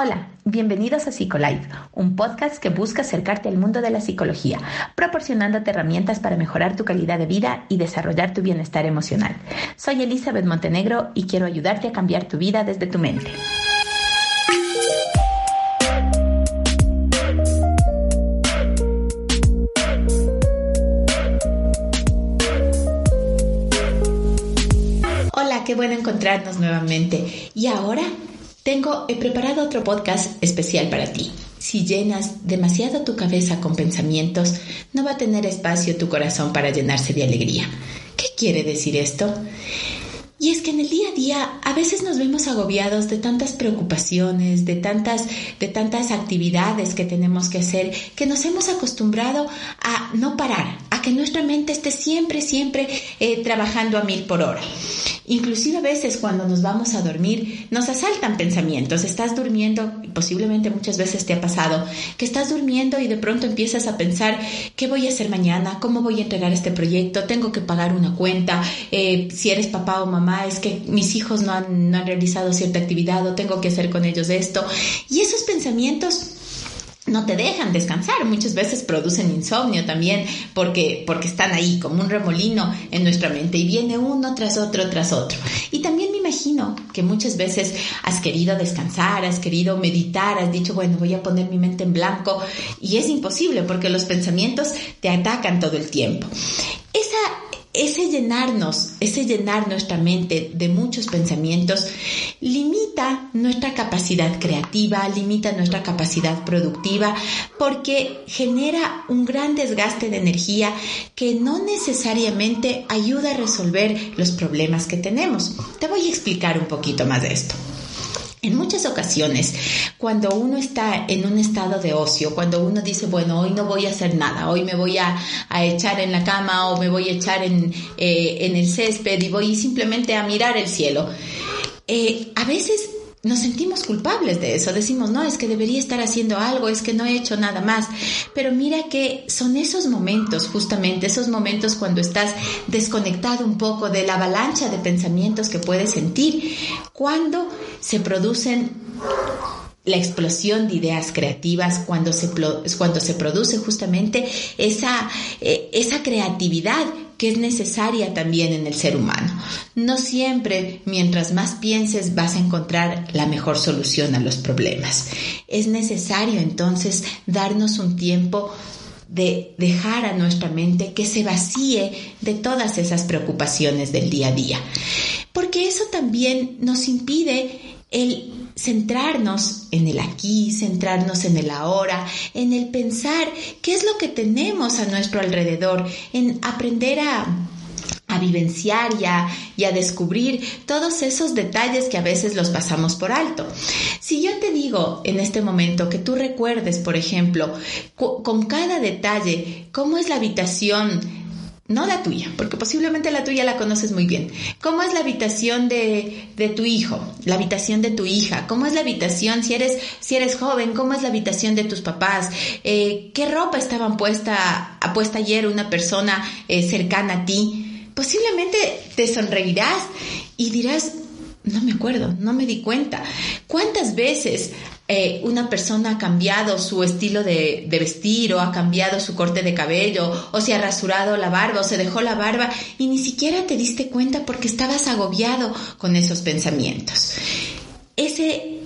Hola, bienvenidos a PsicoLife, un podcast que busca acercarte al mundo de la psicología, proporcionándote herramientas para mejorar tu calidad de vida y desarrollar tu bienestar emocional. Soy Elizabeth Montenegro y quiero ayudarte a cambiar tu vida desde tu mente. Hola, qué bueno encontrarnos nuevamente. Y ahora tengo, he preparado otro podcast especial para ti. Si llenas demasiado tu cabeza con pensamientos, no va a tener espacio tu corazón para llenarse de alegría. ¿Qué quiere decir esto? Y es que en el día a día a veces nos vemos agobiados de tantas preocupaciones, de tantas, de tantas actividades que tenemos que hacer, que nos hemos acostumbrado a no parar, que nuestra mente esté siempre, siempre eh, trabajando a mil por hora. Inclusive a veces cuando nos vamos a dormir nos asaltan pensamientos. Estás durmiendo, posiblemente muchas veces te ha pasado, que estás durmiendo y de pronto empiezas a pensar, ¿qué voy a hacer mañana? ¿Cómo voy a entregar este proyecto? ¿Tengo que pagar una cuenta? Eh, si eres papá o mamá, es que mis hijos no han, no han realizado cierta actividad o tengo que hacer con ellos esto. Y esos pensamientos no te dejan descansar, muchas veces producen insomnio también porque, porque están ahí como un remolino en nuestra mente y viene uno tras otro tras otro. Y también me imagino que muchas veces has querido descansar, has querido meditar, has dicho, bueno, voy a poner mi mente en blanco y es imposible porque los pensamientos te atacan todo el tiempo. Ese llenarnos, ese llenar nuestra mente de muchos pensamientos, limita nuestra capacidad creativa, limita nuestra capacidad productiva, porque genera un gran desgaste de energía que no necesariamente ayuda a resolver los problemas que tenemos. Te voy a explicar un poquito más de esto. En muchas ocasiones, cuando uno está en un estado de ocio, cuando uno dice, bueno, hoy no voy a hacer nada, hoy me voy a, echar en la cama o me voy a echar en, eh, en, el césped y voy simplemente a mirar el cielo, eh, a veces nos sentimos culpables de eso. Decimos, no, es que debería estar haciendo algo, es que no he hecho nada más. Pero mira que son esos momentos, justamente esos momentos cuando estás desconectado un poco de la avalancha de pensamientos que puedes sentir, cuando se producen la explosión de ideas creativas, cuando se, cuando se produce justamente esa, eh, esa creatividad que es necesaria también en el ser humano. No siempre, mientras más pienses, vas a encontrar la mejor solución a los problemas. Es necesario entonces darnos un tiempo de dejar a nuestra mente que se vacíe de todas esas preocupaciones del día a día. Porque eso también nos impide el centrarnos en el aquí, centrarnos en el ahora, en el pensar qué es lo que tenemos a nuestro alrededor, en aprender a, vivenciar y a, descubrir todos esos detalles que a veces los pasamos por alto. Si yo te digo en este momento que tú recuerdes, por ejemplo, con cada detalle cómo es la habitación no la tuya, porque posiblemente la tuya la conoces muy bien. ¿Cómo es la habitación de, de, tu hijo? La habitación de tu hija. ¿Cómo es la habitación si eres, si eres joven? ¿Cómo es la habitación de tus papás? Eh, ¿Qué ropa estaban puesta, puesta ayer una persona eh, cercana a ti? Posiblemente te sonreirás y dirás, no me acuerdo, no me di cuenta. ¿Cuántas veces eh, una persona ha cambiado su estilo de, vestir o ha cambiado su corte de cabello o se ha rasurado la barba o se dejó la barba y ni siquiera te diste cuenta porque estabas agobiado con esos pensamientos. Ese,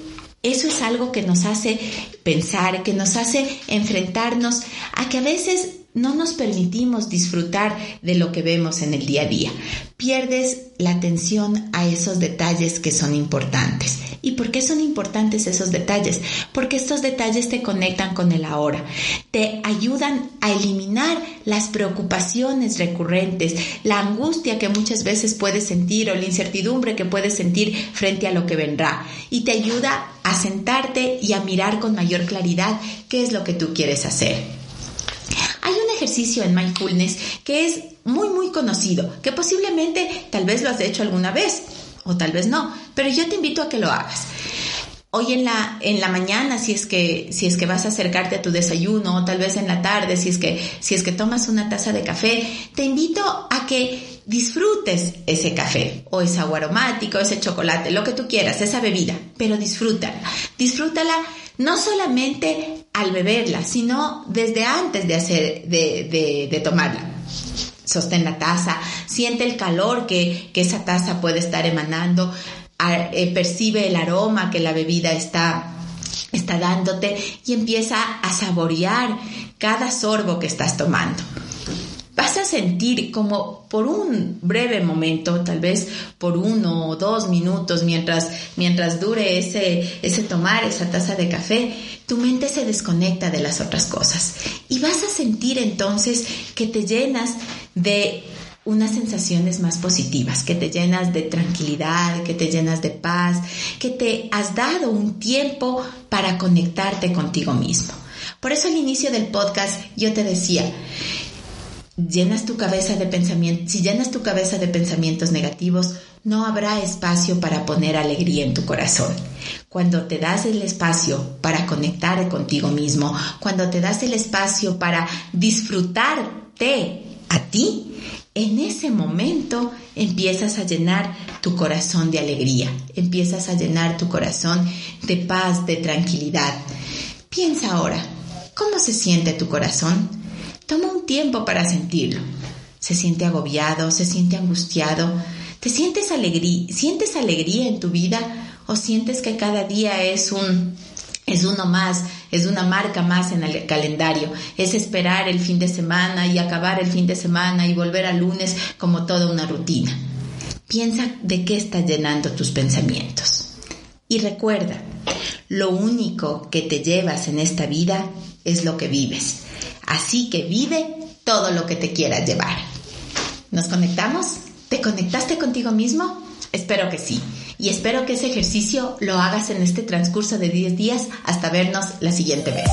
eso es algo que nos hace pensar, que nos hace enfrentarnos a que a veces no nos permitimos disfrutar de lo que vemos en el día a día. Pierdes la atención a esos detalles que son importantes. ¿Y por qué son importantes esos detalles? Porque estos detalles te conectan con el ahora, te ayudan a eliminar las preocupaciones recurrentes, la angustia que muchas veces puedes sentir o la incertidumbre que puedes sentir frente a lo que vendrá y te ayuda a sentarte y a mirar con mayor claridad qué es lo que tú quieres hacer. Ejercicio en mindfulness que es muy, muy conocido, que posiblemente tal vez lo has hecho alguna vez o tal vez no, pero yo te invito a que lo hagas. Hoy en la, en la mañana, si es, que, si es que vas a acercarte a tu desayuno, o tal vez en la tarde, si es, que, si es que tomas una taza de café, te invito a que disfrutes ese café, o ese agua aromática, o ese chocolate, lo que tú quieras, esa bebida, pero disfrútala. Disfrútala no solamente al beberla, sino desde antes de hacer, de, de, tomarla. Sostén la taza, siente el calor que, esa taza puede estar emanando, eh, percibe el aroma que la bebida está, está dándote y empieza a saborear cada sorbo que estás tomando vas a sentir como por un breve momento, tal vez por uno o dos minutos, mientras, mientras dure ese, ese tomar esa taza de café, tu mente se desconecta de las otras cosas. Y vas a sentir entonces que te llenas de unas sensaciones más positivas, que te llenas de tranquilidad, que te llenas de paz, que te has dado un tiempo para conectarte contigo mismo. Por eso al inicio del podcast yo te decía, llenas tu cabeza de si llenas tu cabeza de pensamientos negativos, no habrá espacio para poner alegría en tu corazón. Cuando te das el espacio para conectar contigo mismo, cuando te das el espacio para disfrutarte a ti, en ese momento empiezas a llenar tu corazón de alegría, empiezas a llenar tu corazón de paz, de tranquilidad. Piensa ahora, ¿cómo se siente tu corazón? Toma un tiempo para sentirlo. Se siente agobiado, se siente angustiado. ¿Te sientes alegría, sientes alegría en tu vida o sientes que cada día es un es uno más, es una marca más en el calendario. Es esperar el fin de semana y acabar el fin de semana y volver al lunes como toda una rutina. Piensa de qué está llenando tus pensamientos. Y recuerda, lo único que te llevas en esta vida es lo que vives. Así que vive todo lo que te quieras llevar. ¿Nos conectamos? ¿Te conectaste contigo mismo? Espero que sí. Y espero que ese ejercicio lo hagas en este transcurso de 10 días hasta vernos la siguiente vez.